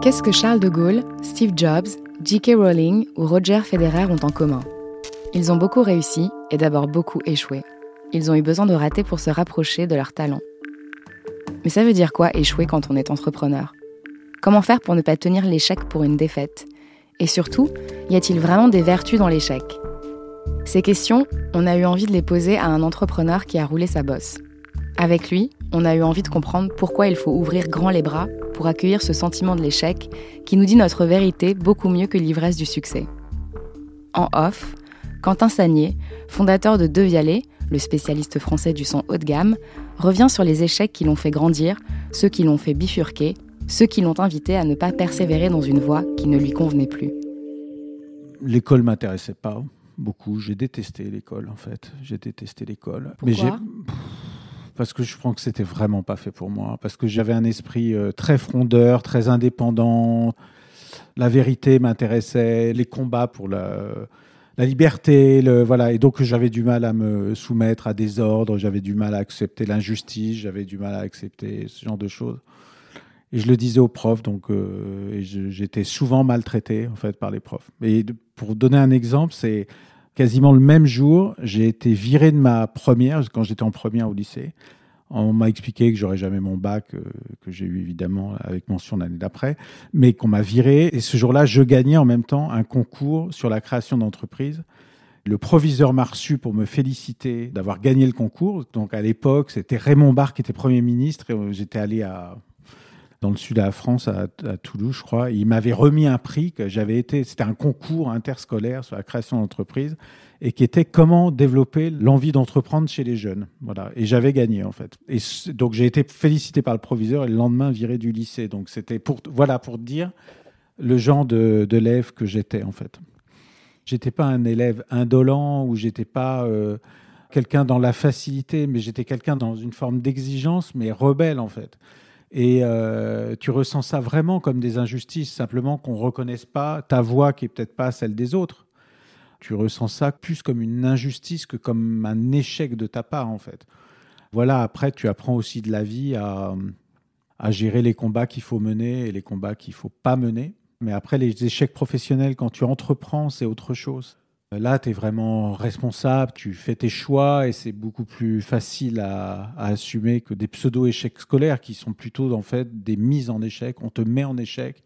Qu'est-ce que Charles de Gaulle, Steve Jobs, J.K. Rowling ou Roger Federer ont en commun? Ils ont beaucoup réussi et d'abord beaucoup échoué. Ils ont eu besoin de rater pour se rapprocher de leur talent. Mais ça veut dire quoi échouer quand on est entrepreneur? Comment faire pour ne pas tenir l'échec pour une défaite? Et surtout, y a-t-il vraiment des vertus dans l'échec? Ces questions, on a eu envie de les poser à un entrepreneur qui a roulé sa bosse. Avec lui, on a eu envie de comprendre pourquoi il faut ouvrir grand les bras pour accueillir ce sentiment de l'échec qui nous dit notre vérité beaucoup mieux que l'ivresse du succès. En off, Quentin Sagnier, fondateur de Devialet, le spécialiste français du son haut de gamme, revient sur les échecs qui l'ont fait grandir, ceux qui l'ont fait bifurquer, ceux qui l'ont invité à ne pas persévérer dans une voie qui ne lui convenait plus. L'école m'intéressait pas beaucoup. J'ai détesté l'école en fait. J'ai détesté l'école. Mais j'ai parce que je pense que c'était vraiment pas fait pour moi. Parce que j'avais un esprit euh, très frondeur, très indépendant. La vérité m'intéressait, les combats pour la, liberté, voilà. Et donc j'avais du mal à me soumettre à des ordres, j'avais du mal à accepter l'injustice, j'avais du mal à accepter ce genre de choses. Et je le disais aux profs, donc euh, j'étais souvent maltraité en fait par les profs. Et pour donner un exemple, c'est quasiment le même jour, j'ai été viré de ma première, quand j'étais en première au lycée. On m'a expliqué que j'aurais jamais mon bac, euh, que j'ai eu évidemment avec mention l'année d'après, mais qu'on m'a viré. Et ce jour-là, je gagnais en même temps un concours sur la création d'entreprise. Le proviseur m'a reçu pour me féliciter d'avoir gagné le concours. Donc à l'époque, c'était Raymond Barre qui était Premier ministre et euh, j'étais allé à dans le sud de la France, à, Toulouse, je crois. il m'avait remis un prix que j'avais été. C'était un concours interscolaire sur la création d'entreprise et qui était comment développer l'envie d'entreprendre chez les jeunes. Voilà. Et j'avais gagné en fait. Et donc j'ai été félicité par le proviseur et le lendemain viré du lycée. Donc c'était pour voilà pour dire le genre de d'élève que j'étais en fait. J'étais pas un élève indolent ou j'étais pas euh, quelqu'un dans la facilité, mais j'étais quelqu'un dans une forme d'exigence, mais rebelle en fait. Et euh, tu ressens ça vraiment comme des injustices, simplement qu'on ne reconnaisse pas ta voix qui est peut-être pas celle des autres. Tu ressens ça plus comme une injustice que comme un échec de ta part, en fait. Voilà, après, tu apprends aussi de la vie à, à gérer les combats qu'il faut mener et les combats qu'il faut pas mener. Mais après, les échecs professionnels, quand tu entreprends, c'est autre chose. Là, tu es vraiment responsable, tu fais tes choix et c'est beaucoup plus facile à, assumer que des pseudo-échecs scolaires qui sont plutôt en fait des mises en échec. On te met en échec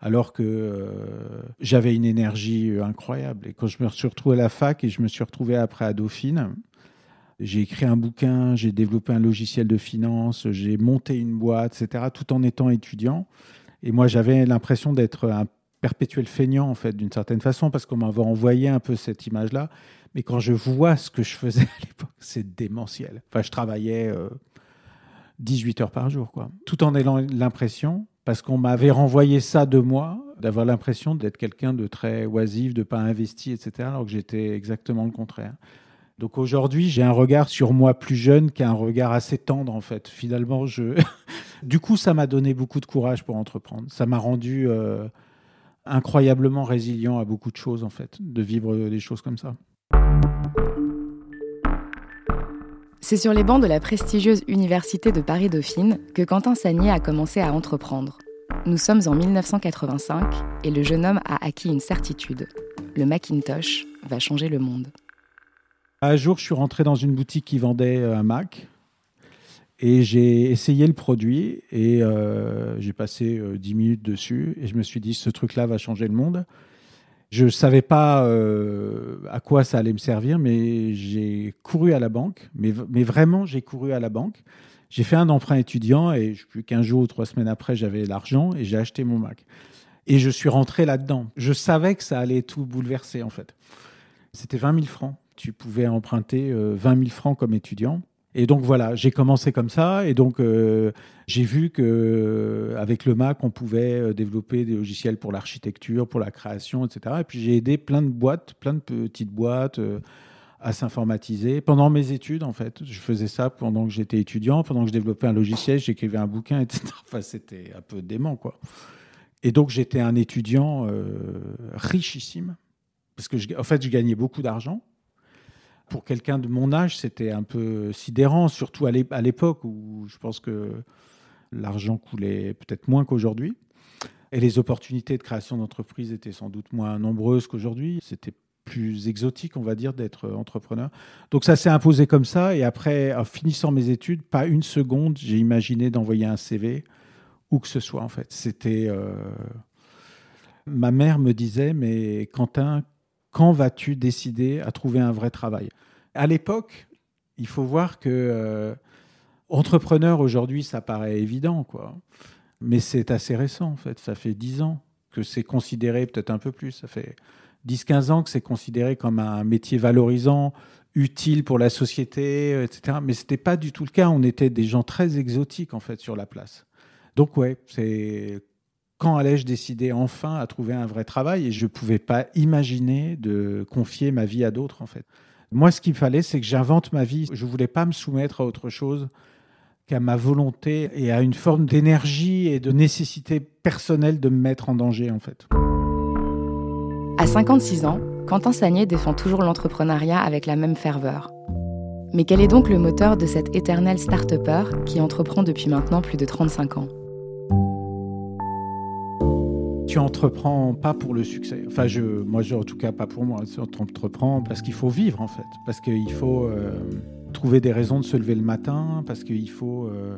alors que euh, j'avais une énergie incroyable. Et quand je me suis retrouvé à la fac et je me suis retrouvé après à Dauphine, j'ai écrit un bouquin, j'ai développé un logiciel de finance, j'ai monté une boîte, etc., tout en étant étudiant. Et moi, j'avais l'impression d'être un perpétuel feignant, en fait, d'une certaine façon, parce qu'on m'avait envoyé un peu cette image-là. Mais quand je vois ce que je faisais à l'époque, c'est démentiel. Enfin, je travaillais 18 euh, heures par jour, quoi. Tout en ayant l'impression, parce qu'on m'avait renvoyé ça de moi, d'avoir l'impression d'être quelqu'un de très oisif, de pas investi, etc., alors que j'étais exactement le contraire. Donc aujourd'hui, j'ai un regard sur moi plus jeune qui un regard assez tendre en fait. Finalement, je, du coup, ça m'a donné beaucoup de courage pour entreprendre. Ça m'a rendu euh, incroyablement résilient à beaucoup de choses, en fait, de vivre des choses comme ça. C'est sur les bancs de la prestigieuse Université de Paris-Dauphine que Quentin Sagnier a commencé à entreprendre. Nous sommes en 1985 et le jeune homme a acquis une certitude. Le Macintosh va changer le monde. Un jour, je suis rentré dans une boutique qui vendait euh, un Mac et j'ai essayé le produit et euh, j'ai passé euh, dix 10 minutes dessus et je me suis dit, ce truc-là va changer le monde. Je ne savais pas euh, à quoi ça allait me servir, mais j'ai couru à la banque. Mais, mais vraiment, j'ai couru à la banque. J'ai fait un emprunt étudiant et plus qu'un jour ou trois semaines après, j'avais l'argent et j'ai acheté mon Mac. Et je suis rentré là-dedans. Je savais que ça allait tout bouleverser, en fait. C'était 20 000 francs. Tu pouvais emprunter 20 000 francs comme étudiant. Et donc voilà, j'ai commencé comme ça, et donc euh, j'ai vu que euh, avec le Mac, on pouvait euh, développer des logiciels pour l'architecture, pour la création, etc. Et puis j'ai aidé plein de boîtes, plein de petites boîtes à s'informatiser pendant mes études. En fait, je faisais ça pendant que j'étais étudiant, pendant que je développais un logiciel, j'écrivais un bouquin, etc. Enfin, c'était un peu dément, quoi. Et donc j'étais un étudiant richissime parce que, en fait, je gagnais beaucoup d'argent pour quelqu'un de mon âge, c'était un peu sidérant, surtout à l'époque où je pense que l'argent coulait peut-être moins qu'aujourd'hui. Et les opportunités de création d'entreprise étaient sans doute moins nombreuses qu'aujourd'hui. C'était plus exotique, on va dire, d'être entrepreneur. Donc ça s'est imposé comme ça. Et après, en finissant mes études, pas une seconde, j'ai imaginé d'envoyer un CV où que ce soit, en fait. C'était... Euh, ma mère me disait, mais Quentin, quand vas-tu décider à trouver un vrai travail? À l'époque, il faut voir que euh, entrepreneur aujourd'hui, ça paraît évident, quoi. Mais c'est assez récent, en fait. Ça fait dix ans que c'est considéré, peut-être un peu plus. Ça fait 10-15 ans que c'est considéré comme un métier valorisant, utile pour la société, etc. Mais ce n'était pas du tout le cas. On était des gens très exotiques, en fait, sur la place. Donc, ouais, c'est quand allais-je décider enfin à trouver un vrai travail et je ne pouvais pas imaginer de confier ma vie à d'autres, en fait. Moi, ce qu'il fallait, c'est que j'invente ma vie. Je ne voulais pas me soumettre à autre chose qu'à ma volonté et à une forme d'énergie et de nécessité personnelle de me mettre en danger, en fait. À 56 ans, Quentin Sagné défend toujours l'entrepreneuriat avec la même ferveur. Mais quel est donc le moteur de cet éternel start-upper qui entreprend depuis maintenant plus de 35 ans? Tu entreprends pas pour le succès. Enfin, je, moi, je, en tout cas, pas pour moi. Tu entreprends parce qu'il faut vivre, en fait. Parce qu'il faut euh, trouver des raisons de se lever le matin. Parce qu'il faut. Euh,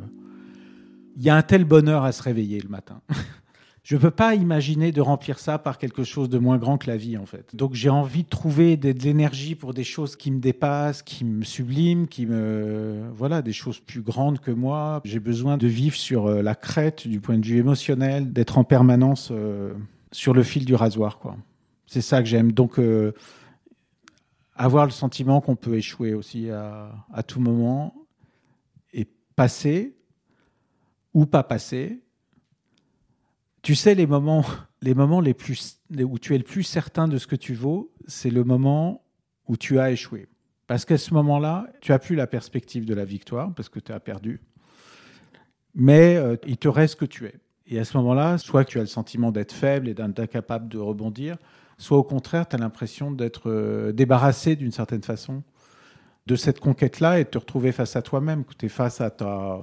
il y a un tel bonheur à se réveiller le matin. je ne peux pas imaginer de remplir ça par quelque chose de moins grand que la vie, en fait. Donc j'ai envie de trouver de, l'énergie pour des choses qui me dépassent, qui me subliment, qui me... Voilà, des choses plus grandes que moi. J'ai besoin de vivre sur euh, la crête du point de vue émotionnel, d'être en permanence euh, sur le fil du rasoir, quoi. C'est ça que j'aime. Donc... Euh, avoir le sentiment qu'on peut échouer aussi à, à tout moment et passer ou pas passer, tu sais, les moments, les moments les plus, où tu es le plus certain de ce que tu vaux, c'est le moment où tu as échoué. Parce qu'à ce moment-là, tu as plus la perspective de la victoire, parce que tu as perdu. Mais euh, il te reste ce que tu es. Et à ce moment-là, soit tu as le sentiment d'être faible et d'être incapable de rebondir, soit au contraire, tu as l'impression d'être euh, débarrassé d'une certaine façon de cette conquête-là et de te retrouver face à toi-même, que tu es face à ta,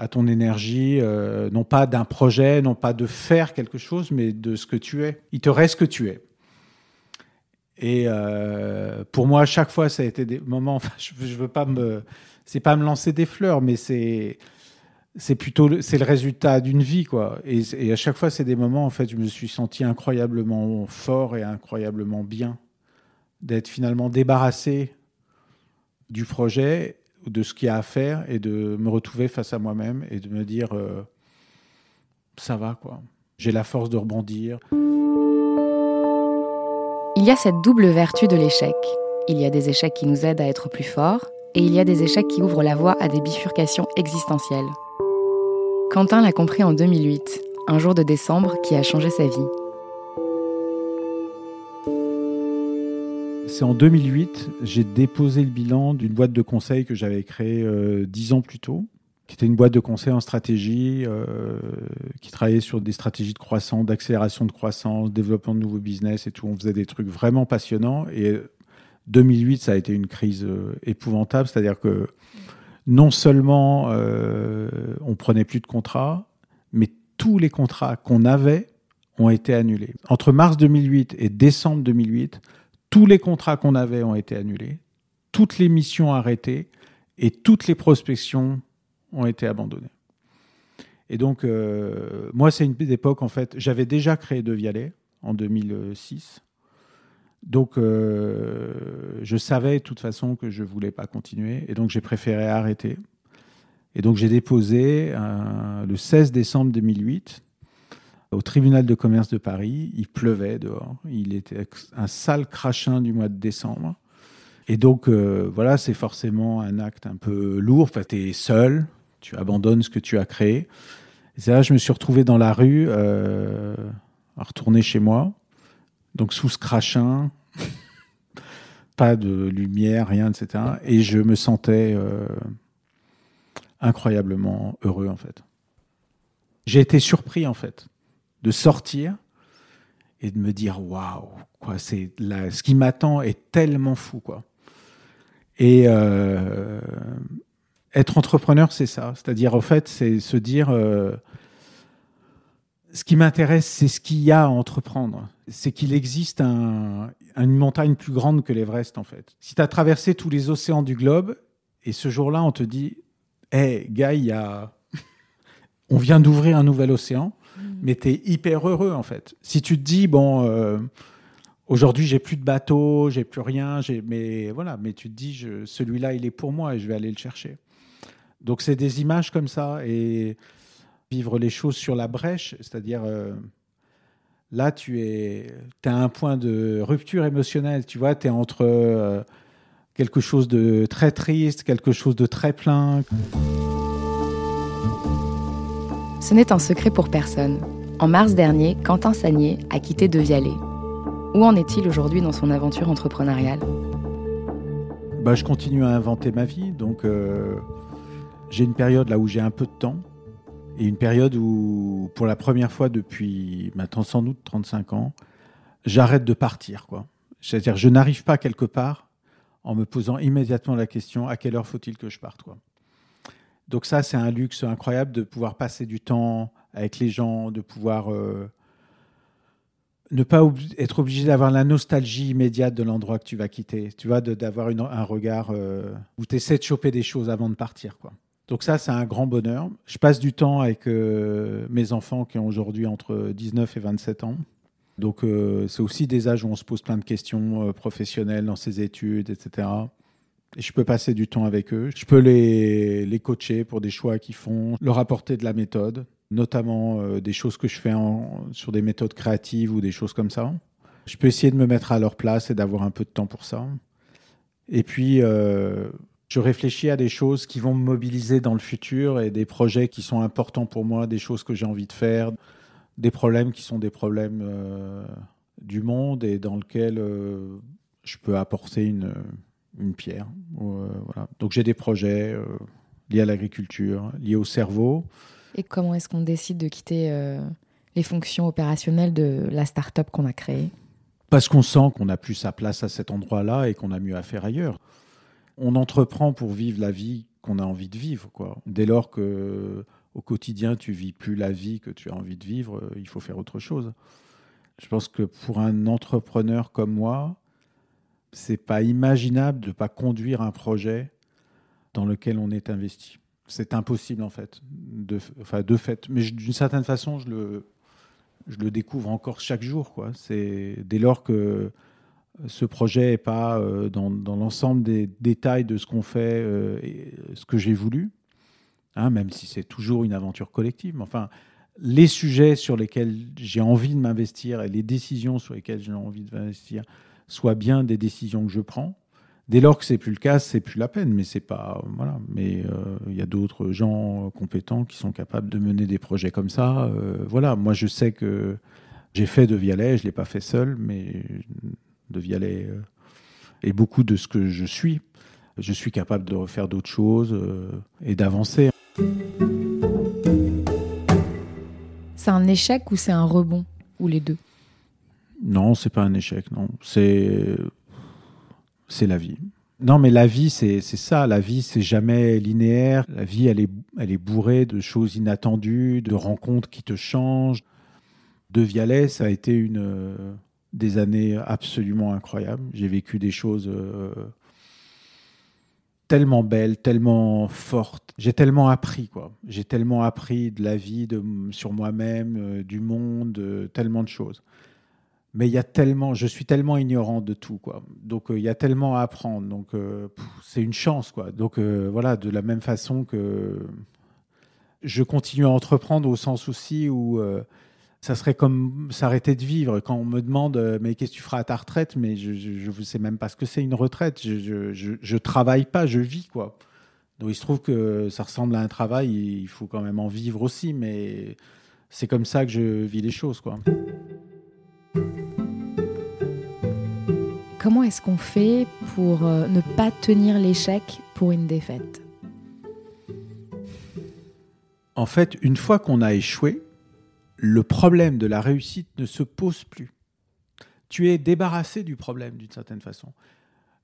à ton énergie, euh, non pas d'un projet, non pas de faire quelque chose, mais de ce que tu es. Il te reste ce que tu es. Et euh, pour moi, à chaque fois, ça a été des moments. Enfin, je, ne veux pas me, c'est pas me lancer des fleurs, mais c'est, c'est plutôt, c'est le résultat d'une vie, quoi. Et, et, à chaque fois, c'est des moments. En fait, je me suis senti incroyablement fort et incroyablement bien d'être finalement débarrassé du projet de ce qu'il y a à faire et de me retrouver face à moi-même et de me dire euh, ça va quoi. J'ai la force de rebondir. Il y a cette double vertu de l'échec. Il y a des échecs qui nous aident à être plus forts et il y a des échecs qui ouvrent la voie à des bifurcations existentielles. Quentin l'a compris en 2008, un jour de décembre qui a changé sa vie. C'est en 2008, j'ai déposé le bilan d'une boîte de conseil que j'avais créée euh, dix ans plus tôt, qui était une boîte de conseil en stratégie, euh, qui travaillait sur des stratégies de croissance, d'accélération de croissance, développement de nouveaux business et tout. On faisait des trucs vraiment passionnants. Et 2008, ça a été une crise euh, épouvantable, c'est-à-dire que non seulement on prenait plus de contrats, mais tous les contrats qu'on avait ont été annulés. Entre mars 2008 et décembre 2008, tous les contrats qu'on avait ont été annulés, toutes les missions arrêtées et toutes les prospections ont été abandonnées. Et donc, euh, moi, c'est une époque, en fait, j'avais déjà créé De Vialet en 2006. Donc, euh, je savais de toute façon que je ne voulais pas continuer. Et donc, j'ai préféré arrêter. Et donc, j'ai déposé le 16 décembre 2008 au tribunal de commerce de Paris. Il pleuvait dehors. Il était un sale crachin du mois de décembre. Et donc, euh, voilà, c'est forcément un acte un peu lourd. Enfin, tu es seul, tu abandonnes ce que tu as créé. Et là je me suis retrouvé dans la rue, euh, à retourner chez moi. Donc, sous ce crachin, pas de lumière, rien, etc. Et je me sentais euh, incroyablement heureux, en fait. J'ai été surpris, en fait de sortir et de me dire waouh quoi c'est ce qui m'attend est tellement fou quoi et euh, être entrepreneur c'est ça c'est-à-dire en fait c'est se dire euh, Ce qui m'intéresse, c'est ce qu'il y a à entreprendre. C'est qu'il existe un, une montagne plus grande que l'Everest, en fait. Si tu as traversé tous les océans du globe, et ce jour-là, on te dit, hé, hey, gars, on vient d'ouvrir un nouvel océan. Mais tu es hyper heureux, en fait. Si tu te dis, bon, euh, aujourd'hui, j'ai plus de bateau, j'ai plus rien, mais voilà, mais tu te dis, celui-là, il est pour moi et je vais aller le chercher. Donc, c'est des images comme ça, et vivre les choses sur la brèche, c'est-à-dire euh, là, tu es, as un point de rupture émotionnelle, tu vois, tu es entre euh, quelque chose de très triste, quelque chose de très plein. Ce n'est un secret pour personne. En mars dernier, Quentin Sagnier a quitté De Vialet. Où en est-il aujourd'hui dans son aventure entrepreneuriale? Bah, Je continue à inventer ma vie, donc euh, j'ai une période là où j'ai un peu de temps et une période où, pour la première fois depuis maintenant sans doute 35 ans, j'arrête de partir. C'est-à-dire, je n'arrive pas quelque part en me posant immédiatement la question à quelle heure faut-il que je parte. Donc ça, c'est un luxe incroyable de pouvoir passer du temps avec les gens, de pouvoir euh, ne pas être obligé d'avoir la nostalgie immédiate de l'endroit que tu vas quitter. Tu vois, d'avoir un regard euh, où tu essaies de choper des choses avant de partir. Donc ça, c'est un grand bonheur. Je passe du temps avec euh, mes enfants qui ont aujourd'hui entre 19 et 27 ans. Donc c'est aussi des âges où on se pose plein de questions professionnelles dans ses études, etc. Je peux passer du temps avec eux. Je peux les, les coacher pour des choix qu'ils font, leur apporter de la méthode, notamment des choses que je fais sur des méthodes créatives ou des choses comme ça. Je peux essayer de me mettre à leur place et d'avoir un peu de temps pour ça. Et puis, je réfléchis à des choses qui vont me mobiliser dans le futur et des projets qui sont importants pour moi, des choses que j'ai envie de faire, des problèmes qui sont des problèmes euh, du monde et dans lesquels euh, je peux apporter une, une pierre. Euh, voilà. Donc j'ai des projets liés à l'agriculture, liés au cerveau. Et comment est-ce qu'on décide de quitter les fonctions opérationnelles de la start-up qu'on a créée? Parce qu'on sent qu'on n'a plus sa place à cet endroit-là et qu'on a mieux à faire ailleurs on entreprend pour vivre la vie qu'on a envie de vivre. Quoi. Dès lors que au quotidien tu vis plus la vie que tu as envie de vivre, euh, il faut faire autre chose. Je pense que pour un entrepreneur comme moi, c'est pas imaginable de ne pas conduire un projet dans lequel on est investi. C'est impossible en fait, de, enfin de fait. Mais d'une certaine façon, je le, découvre encore chaque jour. C'est dès lors que ce projet n'est pas euh, dans, l'ensemble des détails de ce qu'on fait, euh, et ce que j'ai voulu, hein, même si c'est toujours une aventure collective. enfin, les sujets sur lesquels j'ai envie de m'investir et les décisions sur lesquelles j'ai envie de m'investir soient bien des décisions que je prends. Dès lors que c'est plus le cas, c'est plus la peine. Mais c'est pas voilà. Mais euh, il y a d'autres gens compétents qui sont capables de mener des projets comme ça. voilà. Moi, je sais que j'ai fait de Vialet, je l'ai pas fait seul, mais de Vialet euh, et beaucoup de ce que je suis. Je suis capable de refaire d'autres choses euh, et d'avancer. C'est un échec ou c'est un rebond Ou les deux? Non, c'est pas un échec, non. C'est, c'est la vie. Non, mais la vie, c'est, ça. La vie, c'est jamais linéaire. La vie, elle est, elle est bourrée de choses inattendues, de rencontres qui te changent. De Vialet, ça a été une, des années absolument incroyables. J'ai vécu des choses euh, tellement belles, tellement fortes. J'ai tellement appris, quoi. J'ai tellement appris de la vie, de, sur moi-même, euh, du monde, tellement de choses. Mais il y a tellement, je suis tellement ignorant de tout, quoi. Donc euh, il y a tellement à apprendre. Donc c'est une chance, quoi. Donc voilà, de la même façon que je continue à entreprendre au sens aussi où ça serait comme s'arrêter de vivre. Quand on me demande, euh, mais qu'est-ce que tu feras à ta retraite? Mais je ne sais même pas ce que c'est une retraite. Je, je, travaille pas, je vis, quoi. Donc il se trouve que ça ressemble à un travail, il faut quand même en vivre aussi, mais c'est comme ça que je vis les choses, quoi. Comment est-ce qu'on fait pour euh, ne pas tenir l'échec pour une défaite? En fait, une fois qu'on a échoué, le problème de la réussite ne se pose plus. Tu es débarrassé du problème d'une certaine façon.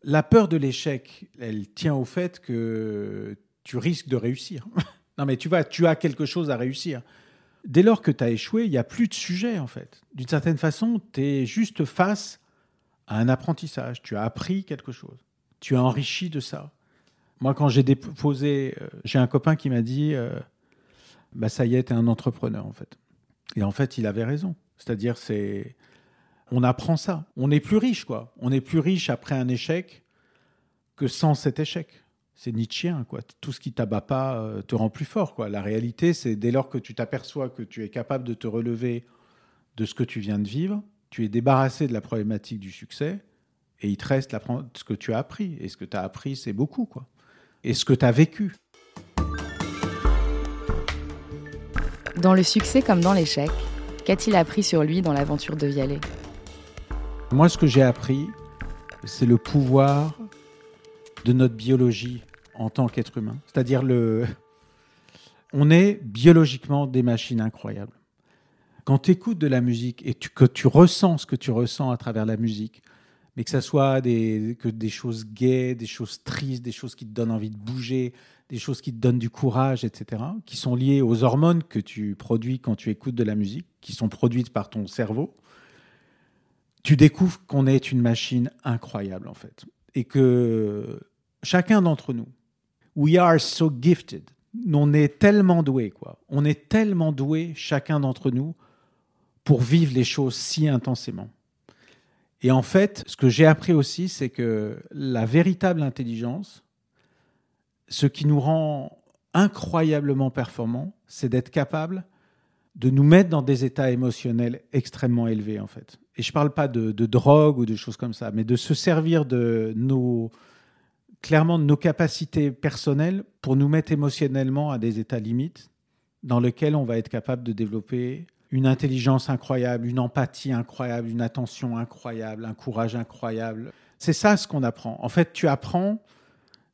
La peur de l'échec, elle tient au fait que tu risques de réussir. non mais tu vois, tu as quelque chose à réussir. dès lors que tu as échoué, il n'y a plus de sujet, en fait. D'une certaine façon, tu es juste face à un apprentissage. Tu as appris quelque chose. Tu as enrichi de ça. Moi, quand j'ai déposé, euh, j'ai un copain qui m'a dit euh, bah, ça y est, tu es un entrepreneur, en fait. Et en fait, il avait raison. C'est-à-dire, c'est. On apprend ça. On est plus riche, quoi. On est plus riche après un échec que sans cet échec. C'est Nietzschéen, quoi. Tout ce qui t'abat pas euh, te rend plus fort, quoi. La réalité, c'est dès lors que tu t'aperçois que tu es capable de te relever de ce que tu viens de vivre, tu es débarrassé de la problématique du succès et il te reste ce que tu as appris. Et ce que tu as appris, c'est beaucoup, quoi. Et ce que tu as vécu. Dans le succès comme dans l'échec, qu'a-t-il appris sur lui dans l'aventure de Vialet? Moi, ce que j'ai appris, c'est le pouvoir de notre biologie en tant qu'être humain. C'est-à-dire le, on est biologiquement des machines incroyables. Quand tu écoutes de la musique et que tu ressens ce que tu ressens à travers la musique, mais que ce soit des, que des choses gaies, des choses tristes, des choses qui te donnent envie de bouger, des choses qui te donnent du courage, etc., qui sont liées aux hormones que tu produis quand tu écoutes de la musique, qui sont produites par ton cerveau, tu découvres qu'on est une machine incroyable, en fait. Et que chacun d'entre nous, we are so gifted. On est tellement doué, quoi. On est tellement doué, chacun d'entre nous, pour vivre les choses si intensément. Et en fait, ce que j'ai appris aussi, c'est que la véritable intelligence, ce qui nous rend incroyablement performants, c'est d'être capable de nous mettre dans des états émotionnels extrêmement élevés, en fait. Et je ne parle pas de, drogue ou de choses comme ça, mais de se servir de nos, clairement de nos capacités personnelles pour nous mettre émotionnellement à des états limites dans lesquels on va être capable de développer une intelligence incroyable, une empathie incroyable, une attention incroyable, un courage incroyable. C'est ça ce qu'on apprend. En fait, tu apprends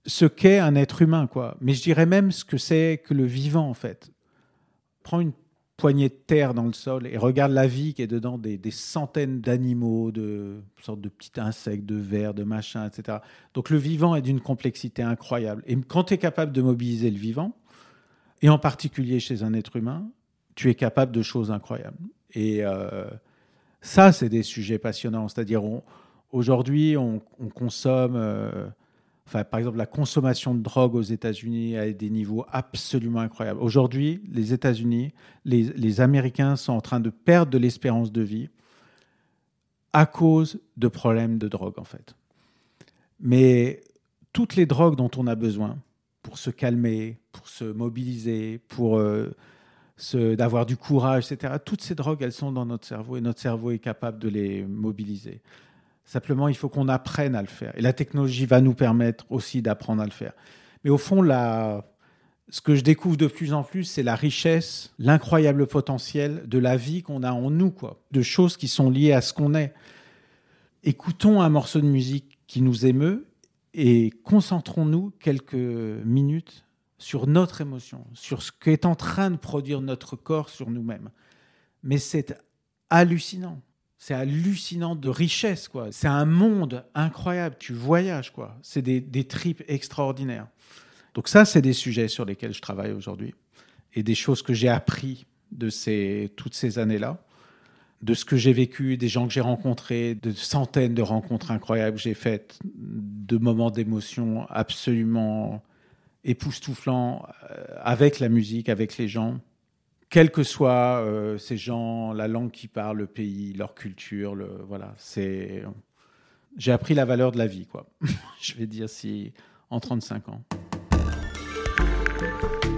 ce qu'est un être humain, quoi. Mais je dirais même ce que c'est que le vivant, en fait. Prends une poignée de terre dans le sol et regarde la vie qui est dedans des, centaines d'animaux, de sortes de petits insectes, de vers, de machins, etc. Donc le vivant est d'une complexité incroyable. Et quand tu es capable de mobiliser le vivant, et en particulier chez un être humain, tu es capable de choses incroyables. Et euh, ça, c'est des sujets passionnants. C'est-à-dire, aujourd'hui, on, consomme euh, par exemple, la consommation de drogue aux États-Unis à des niveaux absolument incroyables. Aujourd'hui, les États-Unis, les, Américains sont en train de perdre de l'espérance de vie à cause de problèmes de drogue, en fait. Mais toutes les drogues dont on a besoin pour se calmer, pour se mobiliser, pour euh, d'avoir du courage, etc., toutes ces drogues, elles sont dans notre cerveau et notre cerveau est capable de les mobiliser. Simplement, il faut qu'on apprenne à le faire. Et la technologie va nous permettre aussi d'apprendre à le faire. Mais au fond, ce que je découvre de plus en plus, c'est la richesse, l'incroyable potentiel de la vie qu'on a en nous, quoi, de choses qui sont liées à ce qu'on est. Écoutons un morceau de musique qui nous émeut et concentrons-nous quelques minutes sur notre émotion, sur ce qu'est en train de produire notre corps sur nous-mêmes. Mais c'est hallucinant c'est hallucinant de richesse, quoi. C'est un monde incroyable. Tu voyages, quoi. C'est des, des tripes extraordinaires. Donc ça, c'est des sujets sur lesquels je travaille aujourd'hui et des choses que j'ai appris de ces, toutes ces années-là, de ce que j'ai vécu, des gens que j'ai rencontrés, de centaines de rencontres incroyables que j'ai faites, de moments d'émotion absolument époustouflants euh, avec la musique, avec les gens quels que soient euh, ces gens, la langue qu'ils parlent, le pays, leur culture, voilà, c'est. J'ai appris la valeur de la vie, quoi. Je vais dire si en 35 ans.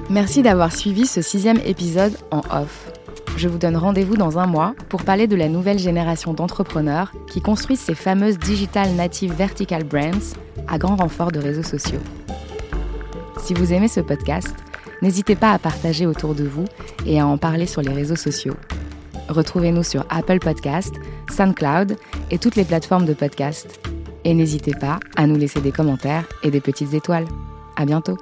Merci d'avoir suivi ce sixième épisode en off. Je vous donne rendez-vous dans un mois pour parler de la nouvelle génération d'entrepreneurs qui construisent ces fameuses digital native vertical brands à grand renfort de réseaux sociaux. Si vous aimez ce podcast, N'hésitez pas à partager autour de vous et à en parler sur les réseaux sociaux. Retrouvez-nous sur Apple Podcast, SoundCloud et toutes les plateformes de podcast. Et n'hésitez pas à nous laisser des commentaires et des petites étoiles. À bientôt!